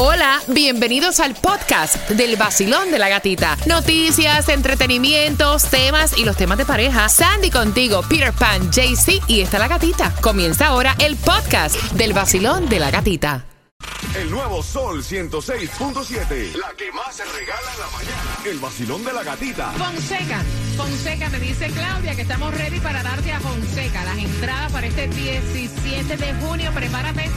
Hola, bienvenidos al podcast del vacilón de la gatita. Noticias, entretenimientos, temas y los temas de pareja. Sandy contigo, Peter Pan, JC y está la gatita. Comienza ahora el podcast del vacilón de la gatita. El nuevo Sol 106.7. La que más se regala en la mañana. El vacilón de la gatita. Fonseca, Fonseca, me dice Claudia que estamos ready para darte a Fonseca las entradas para este 17 de junio. Prepárate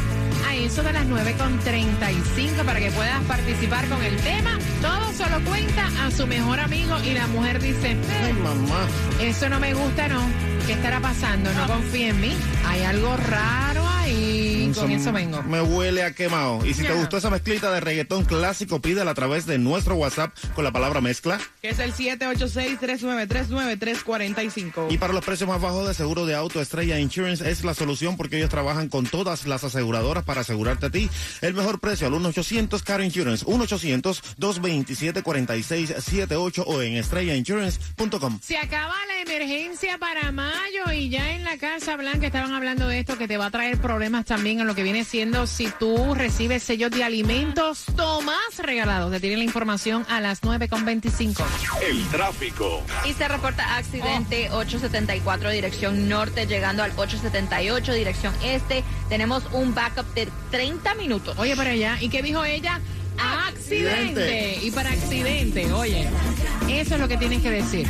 a eso de las 9.35 para que puedas participar con el tema. Todo solo cuenta a su mejor amigo y la mujer dice, Ay, mamá. eso no me gusta, no. ¿Qué estará pasando? No confía en mí. Hay algo raro ahí. Con eso vengo. Me huele a quemado. Y si te gustó esa mezclita de reggaetón clásico, pídela a través de nuestro WhatsApp con la palabra mezcla. que es el 786-393-9345. Y para los precios más bajos de seguro de auto, Estrella Insurance es la solución porque ellos trabajan con todas las aseguradoras para asegurarte a ti. El mejor precio al 1-800 Car Insurance, 1-800-227-4678 o en estrellainsurance.com. Se acaba la emergencia para mayo y ya en la Casa Blanca estaban hablando de esto que te va a traer problemas también en lo que viene siendo si tú recibes sellos de alimentos Tomás regalados. Te tienen la información a las 9.25. El tráfico. Y se reporta accidente 874 dirección norte llegando al 878 dirección este. Tenemos un backup de 30 minutos. Oye, para allá. ¿Y qué dijo ella? Accidente. Accidente. Y para accidente, oye, eso es lo que tienes que decir.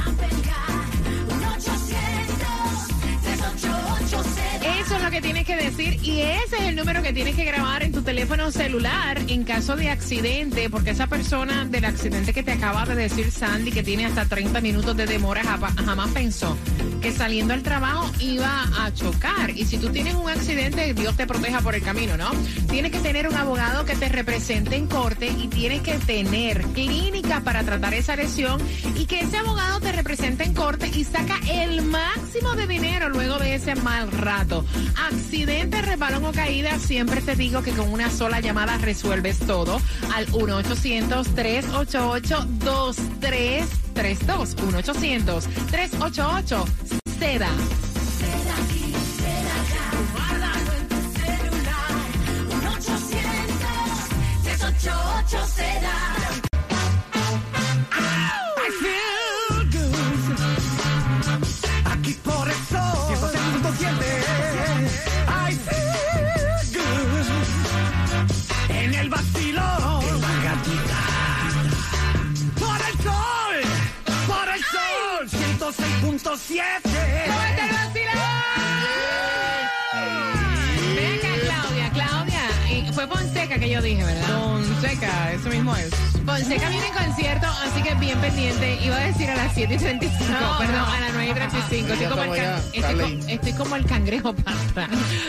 Que tienes que decir y ese es el número que tienes que grabar en tu teléfono celular en caso de accidente, porque esa persona del accidente que te acaba de decir Sandy, que tiene hasta 30 minutos de demora, jamás pensó que saliendo al trabajo iba a chocar. Y si tú tienes un accidente, Dios te proteja por el camino, ¿no? Tienes que tener un abogado que te represente en corte y tienes que tener clínica para tratar esa lesión y que ese abogado te represente en corte y saca el máximo de dinero luego de ese mal rato. Accidente, resbalón o caída, siempre te digo que con una sola llamada resuelves todo al 1-800-388-2332. 1-800-388-SEDA. Aquí 107. Ven acá, Claudia. Claudia, fue Fonseca que yo dije, ¿verdad? Fonseca, eso mismo es. Fonseca viene en concierto, así que bien pendiente. Iba a decir a las 7 y 35, No, perdón, no. a las 9 y 35. Estoy como, el can- estoy, dale. co- estoy como el cangrejo pata.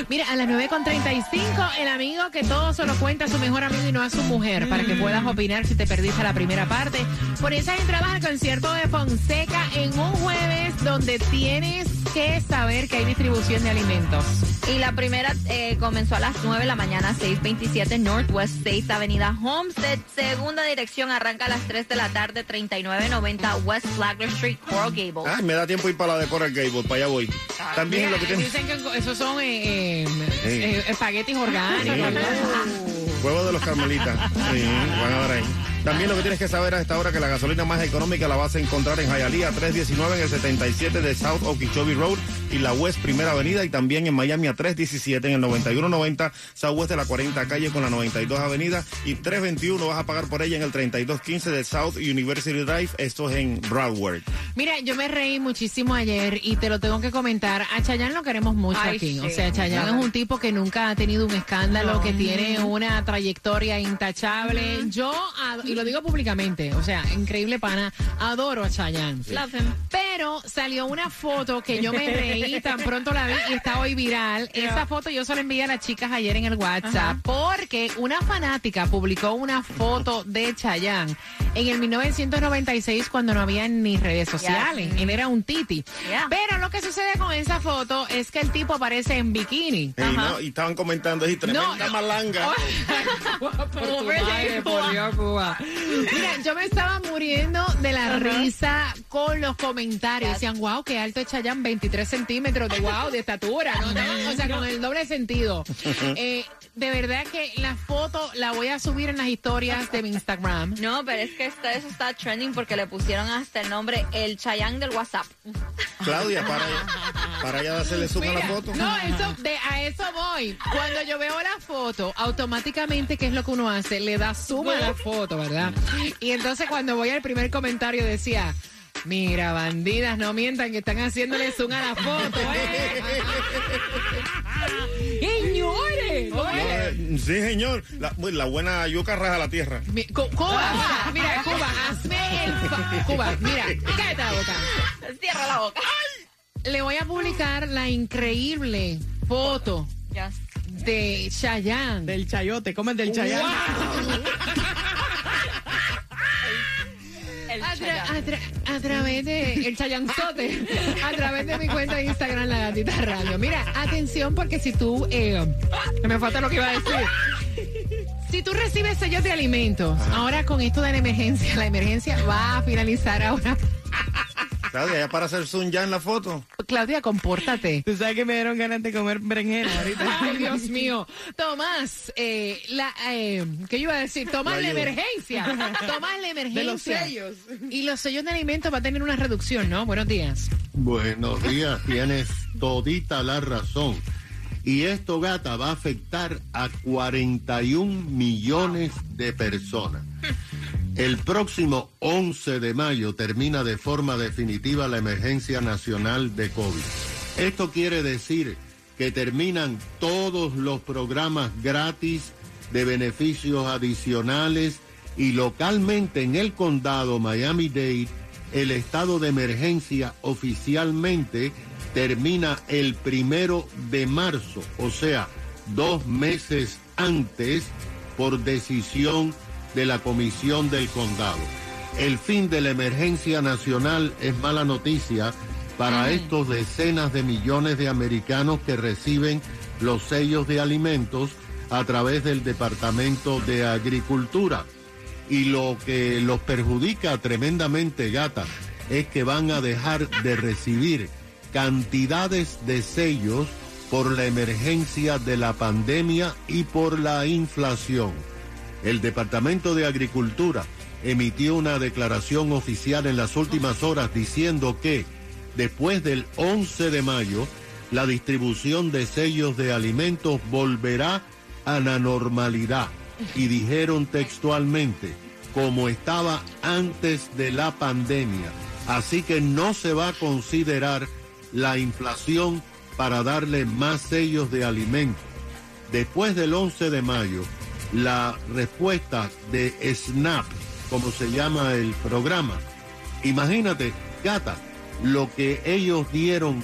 Mira, a las 9 con 35, el amigo que todo se lo cuenta a su mejor amigo y no a su mujer, para que puedas opinar si te perdiste la primera parte. Por esas entradas al concierto de Fonseca en un jueves donde tienes que saber que hay distribución de alimentos. Y la primera eh, comenzó a las 9 de la mañana, 627 Northwest 6 Avenida Homestead. Segunda dirección arranca a las 3 de la tarde, 3990 West Flagler Street, Coral Gables. Ay, me da tiempo ir para la de Coral Gable, para allá voy. También Mira, lo que tienes. Dicen que esos son eh, eh, Sí. eh, espaguetis orgánicos. Huevo de los carmelitas. Sí, van a ver ahí. También lo que tienes que saber a esta hora que la gasolina más económica la vas a encontrar en Hialeah 319 en el 77 de South Okeechobee Road y la West Primera Avenida y también en Miami a 317 en el 9190 Southwest de la 40 calle con la 92 Avenida y 321 vas a pagar por ella en el 3215 de South University Drive. Esto es en Broward. Mira, yo me reí muchísimo ayer y te lo tengo que comentar. A Chayanne lo queremos mucho Ay, aquí. O sea, Chayanne es un tipo que nunca ha tenido un escándalo, que tiene una trayectoria intachable. Yo, y lo digo públicamente, o sea, increíble pana, adoro a Chayanne. Love him. Pero salió una foto que yo me reí, tan pronto la vi y está hoy viral. Esa foto yo se la envié a las chicas ayer en el WhatsApp porque una fanática publicó una foto de Chayanne en el 1996 cuando no había ni redes sociales. Él era un titi. Yeah. Pero lo que sucede con esa foto es que el tipo aparece en bikini. No, y estaban comentando ahí, tremenda No, malanga. Madre, por Dios, Cuba. Mira, yo me estaba muriendo de la risa con los comentarios. Decían, wow, qué alto es Chayanne, 23 centímetros de wow, de estatura. ¿no? No, O sea, con el doble sentido. Eh, de verdad que la foto la voy a subir en las historias de mi Instagram. No, pero es que esto, eso está trending porque le pusieron hasta el nombre el Chayán del WhatsApp. Claudia, para, para allá de hacerle zoom a la Mira, foto. No, eso, de, a eso voy. Cuando yo veo la foto, automáticamente, ¿qué es lo que uno hace? Le da zoom a la foto, ¿verdad? Y entonces cuando voy al primer comentario decía, mira, bandidas, no mientan que están haciéndole zoom a la foto, ¿eh? Sí, señor. La, bueno, la buena yuca raja la tierra. Mi- Cu- Cuba, mira, mira, Cuba, hazme el... fa- Cuba, mira, cállate la boca. Cierra la boca. Le voy a publicar la increíble foto de Chayanne. Del chayote, comen del chayán. El A, tra- Chayanne. A tra- a través de el chayanzote, a través de mi cuenta de Instagram, La Gatita Radio. Mira, atención porque si tú, eh, me falta lo que iba a decir. Si tú recibes sellos de alimentos, ahora con esto de la emergencia, la emergencia va a finalizar ahora. Claudia, ya para hacer zoom ya en la foto. Claudia, compórtate. Tú sabes que me dieron ganas de comer berenjena ahorita. Ay, Dios mío. Tomás, eh, la, eh, ¿qué iba a decir? Tomás La emergencia. Tomás la emergencia. De los sellos. Y los sellos de alimentos va a tener una reducción, ¿no? Buenos días. Buenos días, tienes todita la razón. Y esto, gata, va a afectar a 41 millones de personas. El próximo 11 de mayo termina de forma definitiva la emergencia nacional de COVID. Esto quiere decir que terminan todos los programas gratis de beneficios adicionales y localmente en el condado Miami-Dade el estado de emergencia oficialmente termina el primero de marzo, o sea, dos meses antes por decisión de la Comisión del Condado. El fin de la emergencia nacional es mala noticia para estos decenas de millones de americanos que reciben los sellos de alimentos a través del Departamento de Agricultura. Y lo que los perjudica tremendamente, gata, es que van a dejar de recibir cantidades de sellos por la emergencia de la pandemia y por la inflación. El Departamento de Agricultura emitió una declaración oficial en las últimas horas diciendo que después del 11 de mayo la distribución de sellos de alimentos volverá a la normalidad y dijeron textualmente como estaba antes de la pandemia. Así que no se va a considerar la inflación para darle más sellos de alimentos. Después del 11 de mayo, la respuesta de SNAP, como se llama el programa, imagínate, gata, lo que ellos dieron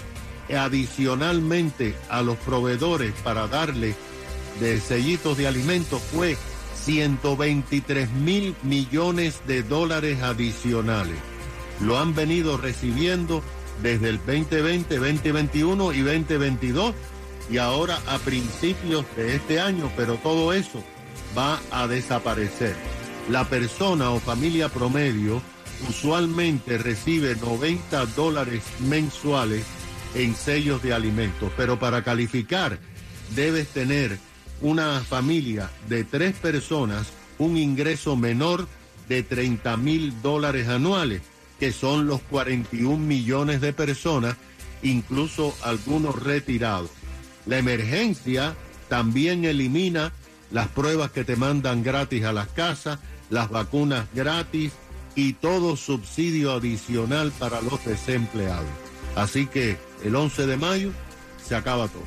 adicionalmente a los proveedores para darle de sellitos de alimentos fue 123 mil millones de dólares adicionales. Lo han venido recibiendo desde el 2020, 2021 y 2022 y ahora a principios de este año, pero todo eso va a desaparecer. La persona o familia promedio usualmente recibe 90 dólares mensuales en sellos de alimentos, pero para calificar debes tener una familia de tres personas, un ingreso menor de 30 mil dólares anuales, que son los 41 millones de personas, incluso algunos retirados. La emergencia también elimina las pruebas que te mandan gratis a las casas, las vacunas gratis y todo subsidio adicional para los desempleados. Así que el 11 de mayo se acaba todo.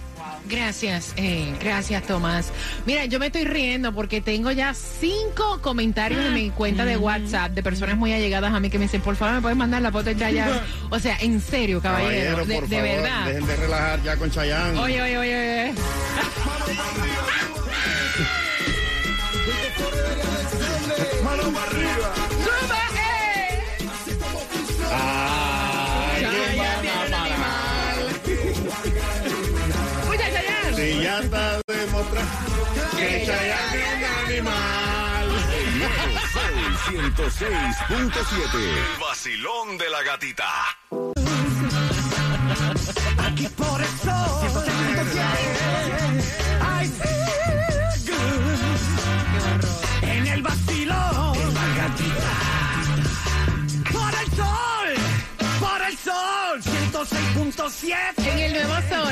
Gracias, eh, gracias Tomás. Mira, yo me estoy riendo porque tengo ya cinco comentarios en mi cuenta de WhatsApp de personas muy allegadas a mí que me dicen, por favor, me puedes mandar la foto de Chayanne. O sea, en serio, caballero, Caballero, de, por de favor, verdad. dejen de relajar ya con Chayanne. Oye, oye, oye, oye. basta demostrar que Chayanne es un animal. El nuevo 106.7. El vacilón de la gatita. Aquí por el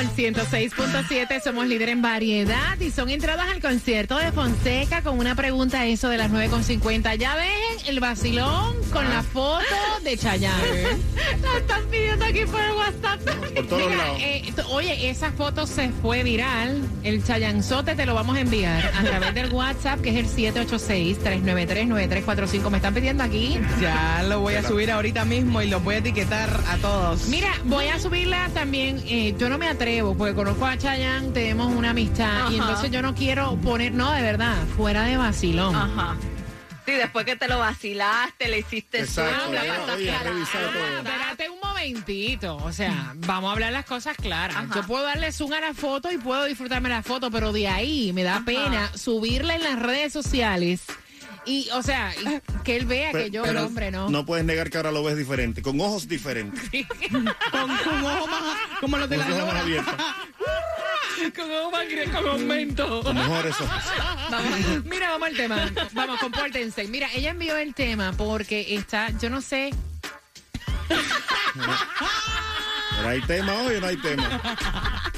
nuevo Sol 106.7 somos líder en variedad y son entradas al concierto de Fonseca con una pregunta eso de las 9.50. Ya ven el vacilón con la foto de Chayanne. la están pidiendo aquí por el WhatsApp. Por todos Mira, lados. eh, oye, esa foto se fue viral. El Chayanzote te lo vamos a enviar a través del WhatsApp que es el 786-393-9345. Me están pidiendo aquí. Ya lo voy a subir ahorita mismo y los voy a etiquetar a todos. Mira, voy a subirla también. eh, yo no me atrevo porque conozco a Chayanne, tenemos una amistad y entonces yo no quiero poner, no, de verdad, fuera de vacilón. Ajá. Sí, después que te lo vacilaste, le hiciste Exacto, la pasaste a la-. Ah, Espérate un momentito, o sea, vamos a hablar las cosas claras. Ajá. Yo puedo darle zoom a la foto y puedo disfrutarme la foto, pero de ahí me da pena subirla en las redes sociales y, o sea, que él vea que yo, el hombre, no. No puedes negar que ahora lo ves diferente, con ojos diferentes. Con, con ojos más, como los de Con la ojos más abiertos. Con ojo más con aumento. Con mejores ojos. Vamos, mira, vamos al tema. Vamos, compórtense. Mira, ella envió el tema porque está, yo no sé, Pero hay tema hoy o no hay tema.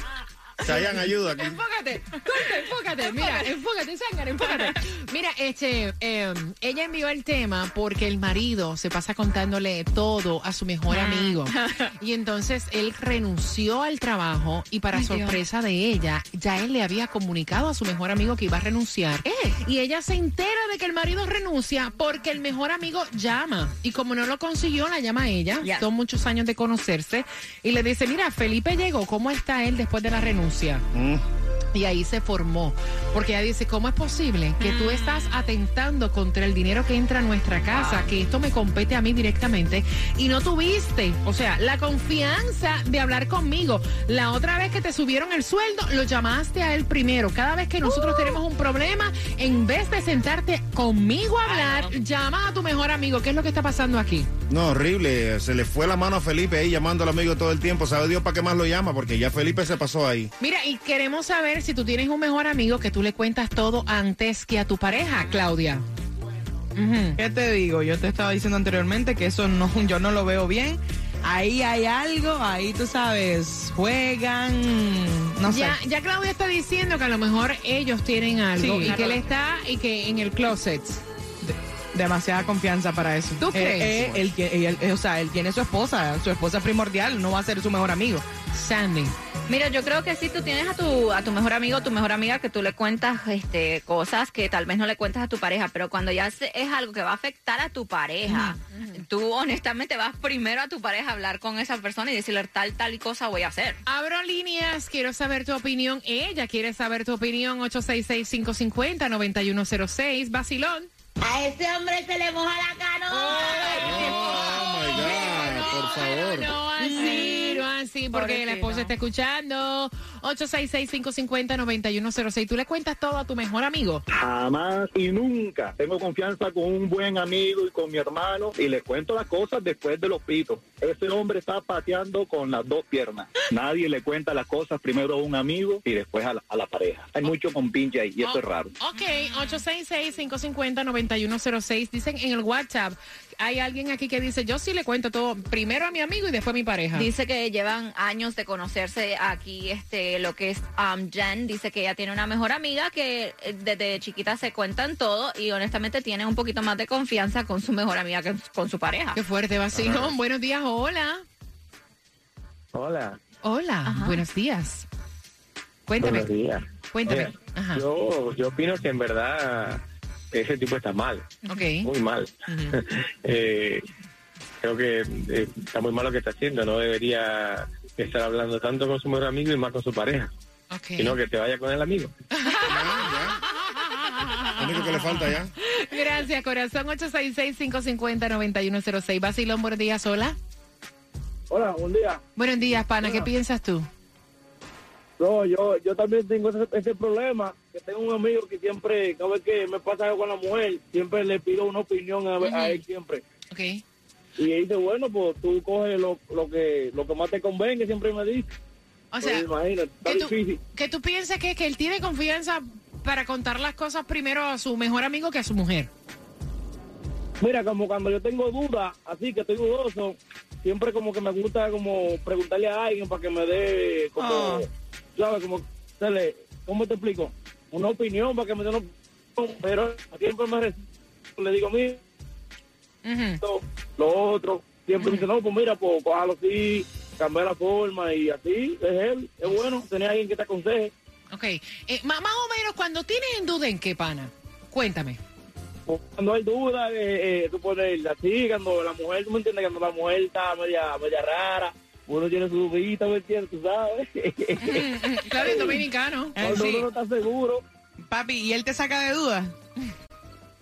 Chayanne, ayuda aquí. Enfócate, corta, enfócate, mira, enfócate, Zángara, enfócate. Mira, este, eh, ella envió el tema porque el marido se pasa contándole todo a su mejor amigo. Y entonces él renunció al trabajo y para Ay, Dios. sorpresa de ella, ya él le había comunicado a su mejor amigo que iba a renunciar. Y ella se entera de que el marido renuncia porque el mejor amigo llama. Y como no lo consiguió, la llama a ella. Ya. Son muchos años de conocerse. Y le dice, mira, Felipe llegó, ¿cómo está él después de la renuncia? Mm. Y ahí se formó. Porque ella dice, ¿cómo es posible que tú estás atentando contra el dinero que entra a nuestra casa, que esto me compete a mí directamente, y no tuviste, o sea, la confianza de hablar conmigo? La otra vez que te subieron el sueldo, lo llamaste a él primero. Cada vez que nosotros tenemos un problema, en vez de sentarte conmigo a hablar, llama a tu mejor amigo. ¿Qué es lo que está pasando aquí? No, horrible. Se le fue la mano a Felipe ahí llamando al amigo todo el tiempo. ¿Sabe Dios para qué más lo llama? Porque ya Felipe se pasó ahí. Mira, y queremos saber si tú tienes un mejor amigo que tú le cuentas todo antes que a tu pareja, Claudia. ¿Qué te digo? Yo te estaba diciendo anteriormente que eso no, yo no lo veo bien. Ahí hay algo, ahí tú sabes, juegan, no sé. Ya, ya Claudia está diciendo que a lo mejor ellos tienen algo Sí. y que él está y que en el closet. Demasiada confianza para eso. ¿Tú Eh, crees? eh, él, tie- él- o sea, él tiene su esposa, su esposa es primordial, no va a ser su mejor amigo. Sandy. Mira, yo creo que si tú tienes a tu, a tu mejor amigo o tu mejor amiga que tú le cuentas este, cosas que tal vez no le cuentas a tu pareja, pero cuando ya es algo que va a afectar a tu pareja, tú honestamente vas primero a tu pareja a hablar con esa persona y decirle tal, tal y cosa voy a hacer. Abro líneas, quiero saber tu opinión. Ella quiere saber tu opinión. 866-550-9106. Basilón. A ese hombre se le moja la canoa. Oh, my God, por favor. No así, así, porque la esposa está escuchando. 866-550-9106. Tú le cuentas todo a tu mejor amigo. Jamás y nunca tengo confianza con un buen amigo y con mi hermano y le cuento las cosas después de los pitos. Ese hombre está pateando con las dos piernas. Nadie le cuenta las cosas primero a un amigo y después a la, a la pareja. Hay mucho compinche ahí y eso es raro. Ok, 866-550-9106. Dicen en el WhatsApp, hay alguien aquí que dice, yo sí le cuento todo primero a mi amigo y después a mi pareja. Dice que llevan años de conocerse aquí, este, lo que es um, Jen, dice que ella tiene una mejor amiga que eh, desde chiquita se cuentan todo y honestamente tiene un poquito más de confianza con su mejor amiga que con su pareja. Qué fuerte, vacilón. Buenos días, hola. Hola, Hola, Ajá. buenos días. Cuéntame, días. cuéntame. Ajá. Yo, yo opino que en verdad ese tipo está mal, Ok. muy mal. Eh, creo que eh, está muy mal lo que está haciendo. No debería estar hablando tanto con su mejor amigo y más con su pareja, Ok. sino que te vaya con el amigo. Lo único que le falta ya. Gracias, corazón. 866-550-9106. Basilón, buenos días, hola. Hola, buen día. Buenos días, pana. ¿Qué piensas tú? No, yo, yo también tengo ese, ese problema, que tengo un amigo que siempre, cada vez que me pasa algo con la mujer, siempre le pido una opinión a, a él siempre. Ok. Y él dice, bueno, pues tú coges lo, lo que lo que más te convenga, siempre me dice. O sea, Pues imagínate, está que tú, difícil. que tú piensas que, que él tiene confianza para contar las cosas primero a su mejor amigo que a su mujer. Mira, como cuando yo tengo dudas, así que estoy dudoso, siempre como que me gusta como preguntarle a alguien para que me dé, como, Ah. ¿Sabes? Como, ¿cómo te explico? Una opinión para que me dé una opinión, pero siempre me le digo, mira, esto, lo otro, siempre me dice, no, pues mira, pues cójalo así, cambiar la forma y así, es él, es bueno tener a alguien que te aconseje. Ok. Eh, más o menos, cuando tienes en duda en qué, pana, cuéntame. Cuando hay duda, eh, eh, tú pones así, cuando la mujer, tú me entiendes, cuando la mujer está media, media rara, uno tiene su dudita, ¿me entiendes? Tú sabes. Claro, es dominicano. Cuando uno no está seguro, Papi, ¿y él te saca de dudas?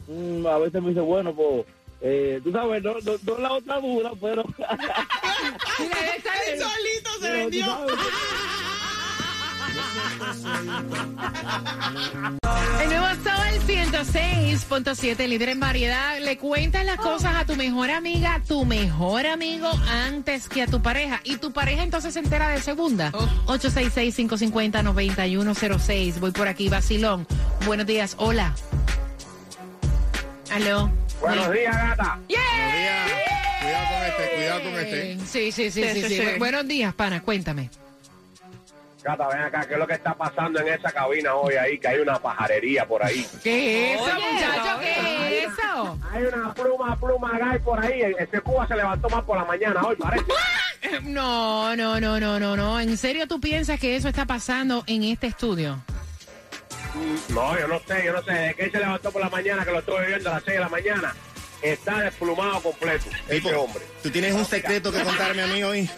mm, a veces me dice, bueno, pues, eh, tú sabes, no, no, no la otra duda, pero... Él solito se pero vendió. El nuevo Sol 106.7, líder en variedad. Le cuentas las cosas a tu mejor amiga, a tu mejor amigo, antes que a tu pareja. Y tu pareja entonces se entera de segunda. 866-550-9106. Voy por aquí, Basilón. Buenos días, hola. Aló. Buenos días, gata. Cuidado con este, cuidado con este. Sí, sí, sí, sí. Sí, sí. sí, sí. Buenos días, pana, cuéntame. Gata, ven acá, ¿qué es lo que está pasando en esa cabina hoy ahí? Que hay una pajarería por ahí. ¿Qué es eso, Oye, muchacho? ¿Qué es eso? Hay una pluma, pluma gay por ahí. Ese Cuba se levantó más por la mañana hoy, parece. No, no, no, no, no, no. ¿En serio tú piensas que eso está pasando en este estudio? No, yo no sé, yo no sé. ¿De qué se levantó por la mañana que lo estoy viendo a las 6 de la mañana? Está desplumado completo, este hombre. ¿Tú tienes un secreto que contarme a mí hoy?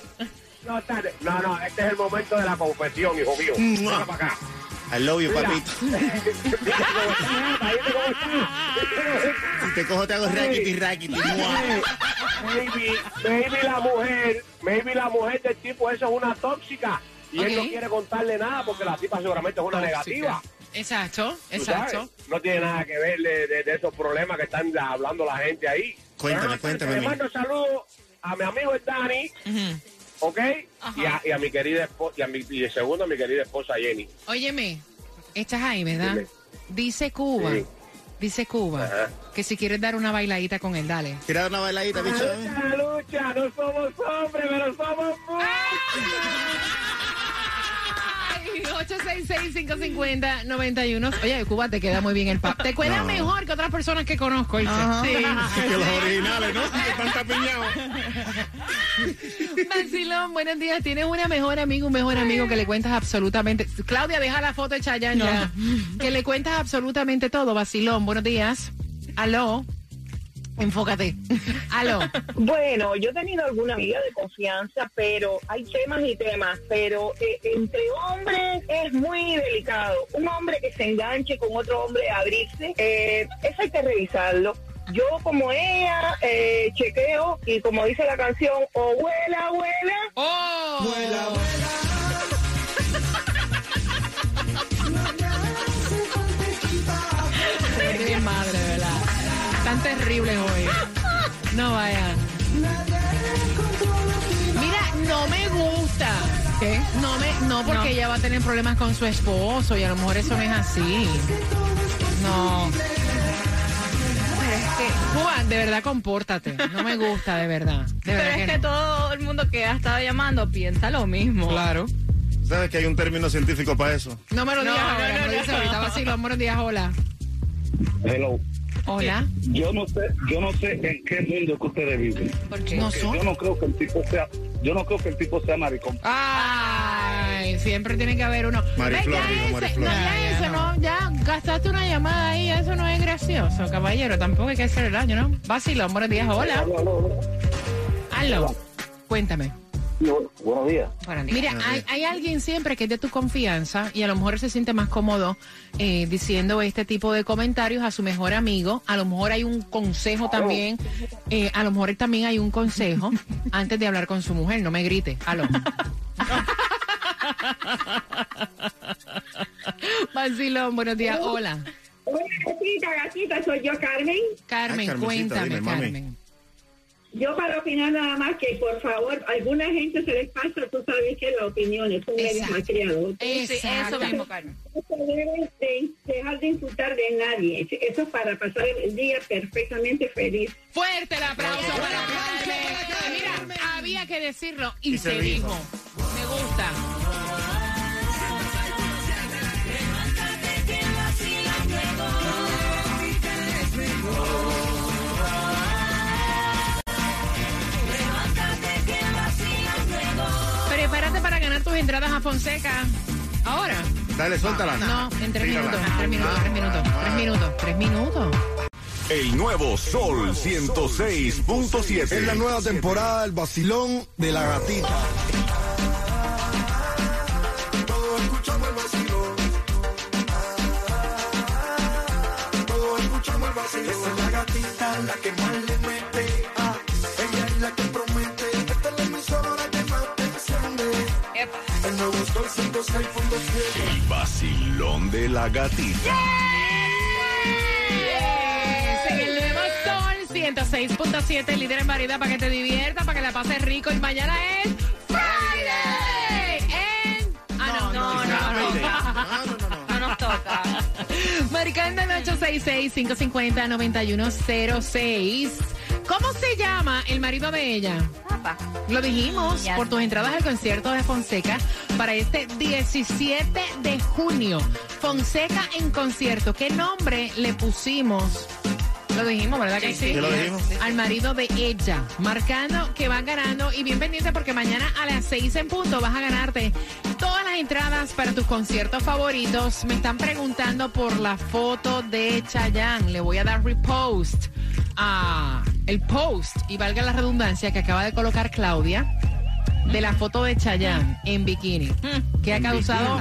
No, no, no, este es el momento de la confesión, hijo mío. Mua. Ven para acá. I love you, Mira. papito. Si te cojo te hago raquiti, raquiti. mua. Maybe, maybe la mujer, maybe la mujer del tipo eso es una tóxica y él no quiere contarle nada porque la tipa seguramente es una negativa. Exacto, ¿tú exacto. sabes? No tiene nada que ver de, de- de esos problemas que están hablando la gente ahí. Cuéntame, Pero, cuéntame, Le mando saludos a mi amigo el Dani, ¿ok? Y a, y a mi querida esposa, y, a mi, y de segundo a mi querida esposa Jenny. Óyeme, estás ahí, ¿verdad? Dime. Dice Cuba, Sí. dice Cuba, Ajá. que si quieres dar una bailadita con él, dale. ¿Quieres dar una bailadita, bicho? Lucha, lucha, no somos hombres, pero somos Ay, 866-550-91. Oye, Cuba, te queda muy bien el pap. Te queda No. mejor que otras personas que conozco. Sí. Que los originales, ¿no? Que están tapiñados. Vacilón, buenos días. Tienes una mejor amiga, un mejor amigo que le cuentas absolutamente. Claudia, deja la foto de Chayanne ya. Que le cuentas absolutamente todo. Vacilón, buenos días. Aló. Enfócate. Aló. Bueno, yo he tenido alguna amiga de confianza, pero hay temas y temas, pero eh, entre hombres es muy delicado. Un hombre que se enganche con otro hombre a abrirse, eh, eso hay que revisarlo. Yo como ella eh, chequeo y como dice la canción, o huela, huela. ¡Oh! Qué madre, ¿verdad? Tan terribles hoy. No vayan. Mira, no me gusta. ¿Qué? No me, no porque No. ella va a tener problemas con su esposo y a lo mejor eso no es así. No. Que, Cuba, de verdad compórtate. No me gusta, de verdad. De Pero verdad es que que no. todo el mundo que ha estado llamando piensa lo mismo. Claro. ¿Sabes que hay un término científico para eso? No me lo digas No, ahora, no, me lo no, dices no. ahorita. Vacilo, buenos días, hola. Hello. Hola. Yo no sé, yo no sé en qué mundo que ustedes viven. ¿Por qué? No son. Yo no creo que el tipo sea, yo no creo que el tipo sea maricón. Ay, siempre tiene que haber uno. Mariflor, digo, ese- Mariflor. No, ya, eso, no. gastaste una llamada ahí, eso no es gracioso, caballero. Tampoco hay que hacer el daño, ¿no? Vacilón, buenos días, hola. Aló. Cuéntame. Buenos días. Mira, hay, hay alguien siempre que es de tu confianza y a lo mejor se siente más cómodo eh, diciendo este tipo de comentarios a su mejor amigo. A lo mejor hay un consejo también. eh, a lo mejor también hay un consejo antes de hablar con su mujer. No me grite. Aló. Vacilón, buenos días. Hola. Hola, gatita, gatita, soy yo, Carmen. Carmen, Ay, Carmencita, cuéntame, dime. Carmen. Yo para opinar nada más que, por favor, alguna gente se les pasa, tú sabes que la opinión es un medio malcriado. Eso mismo, Carmen. No se debe de dejar de insultar de nadie. Eso es para pasar el día perfectamente feliz. Fuerte el aplauso para Carmen. Mira, había que decirlo y, Y se, se dijo. dijo. Me gusta. Prepárate para ganar tus entradas a Fonseca. Ahora. Dale, suéltala. No, en tres Tírala. minutos, tres minutos, tres minutos, tres minutos, tres minutos. El nuevo Sol 106.7. Es la nueva temporada del vacilón de la gatita. La que más le mete. Ah, ella es la que promete. Esta es la emisora que más te enciende. El nuevo Sol 106.7. El vacilón de la gatita. Es en el nuevo Sol 106.7, líder en variedad para que te diviertas, para que la pases rico. Y mañana es 666-550-9106. ¿Cómo se llama el marido de ella? Lo dijimos por tus entradas al concierto de Fonseca para este 17 de junio. Fonseca en concierto. ¿Qué nombre le pusimos? Lo dijimos, ¿verdad que sí? Sí, lo dijimos. Al marido de ella. Marcando que van ganando. Y bien pendiente porque mañana a las 6 en punto vas a ganarte todas las entradas para tus conciertos favoritos. Me están preguntando por la foto de Chayanne. Le voy a dar repost a el post, y valga la redundancia, que acaba de colocar Claudia de la foto de Chayanne en bikini. ¿Qué ha En causado?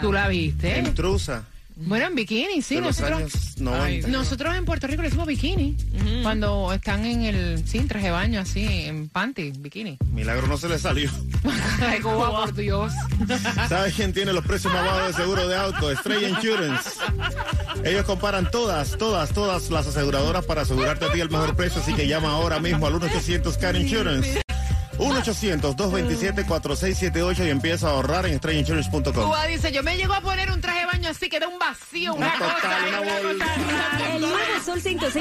Tú la viste. Intrusa. Bueno, en bikini, sí. de los nosotros, años 90. nosotros en Puerto Rico le decimos bikini. Cuando están en el, sí, en traje de baño, así, en panty, bikini. Milagro no se le salió. Ay, Cuba, por Dios. ¿Sabes quién tiene los precios más bajos de seguro de auto? Estrella Insurance. Ellos comparan todas, todas, todas las aseguradoras para asegurarte a ti el mejor precio, así que llama ahora mismo al 1-800 Car Insurance. 1-800-227-4678 y empieza a ahorrar en estrellainsurance.com. Cuba dice, yo me llego a poner un traje de baño así, queda un vacío, una, Una cosa. total, una una cosa. El nuevo Sol 106.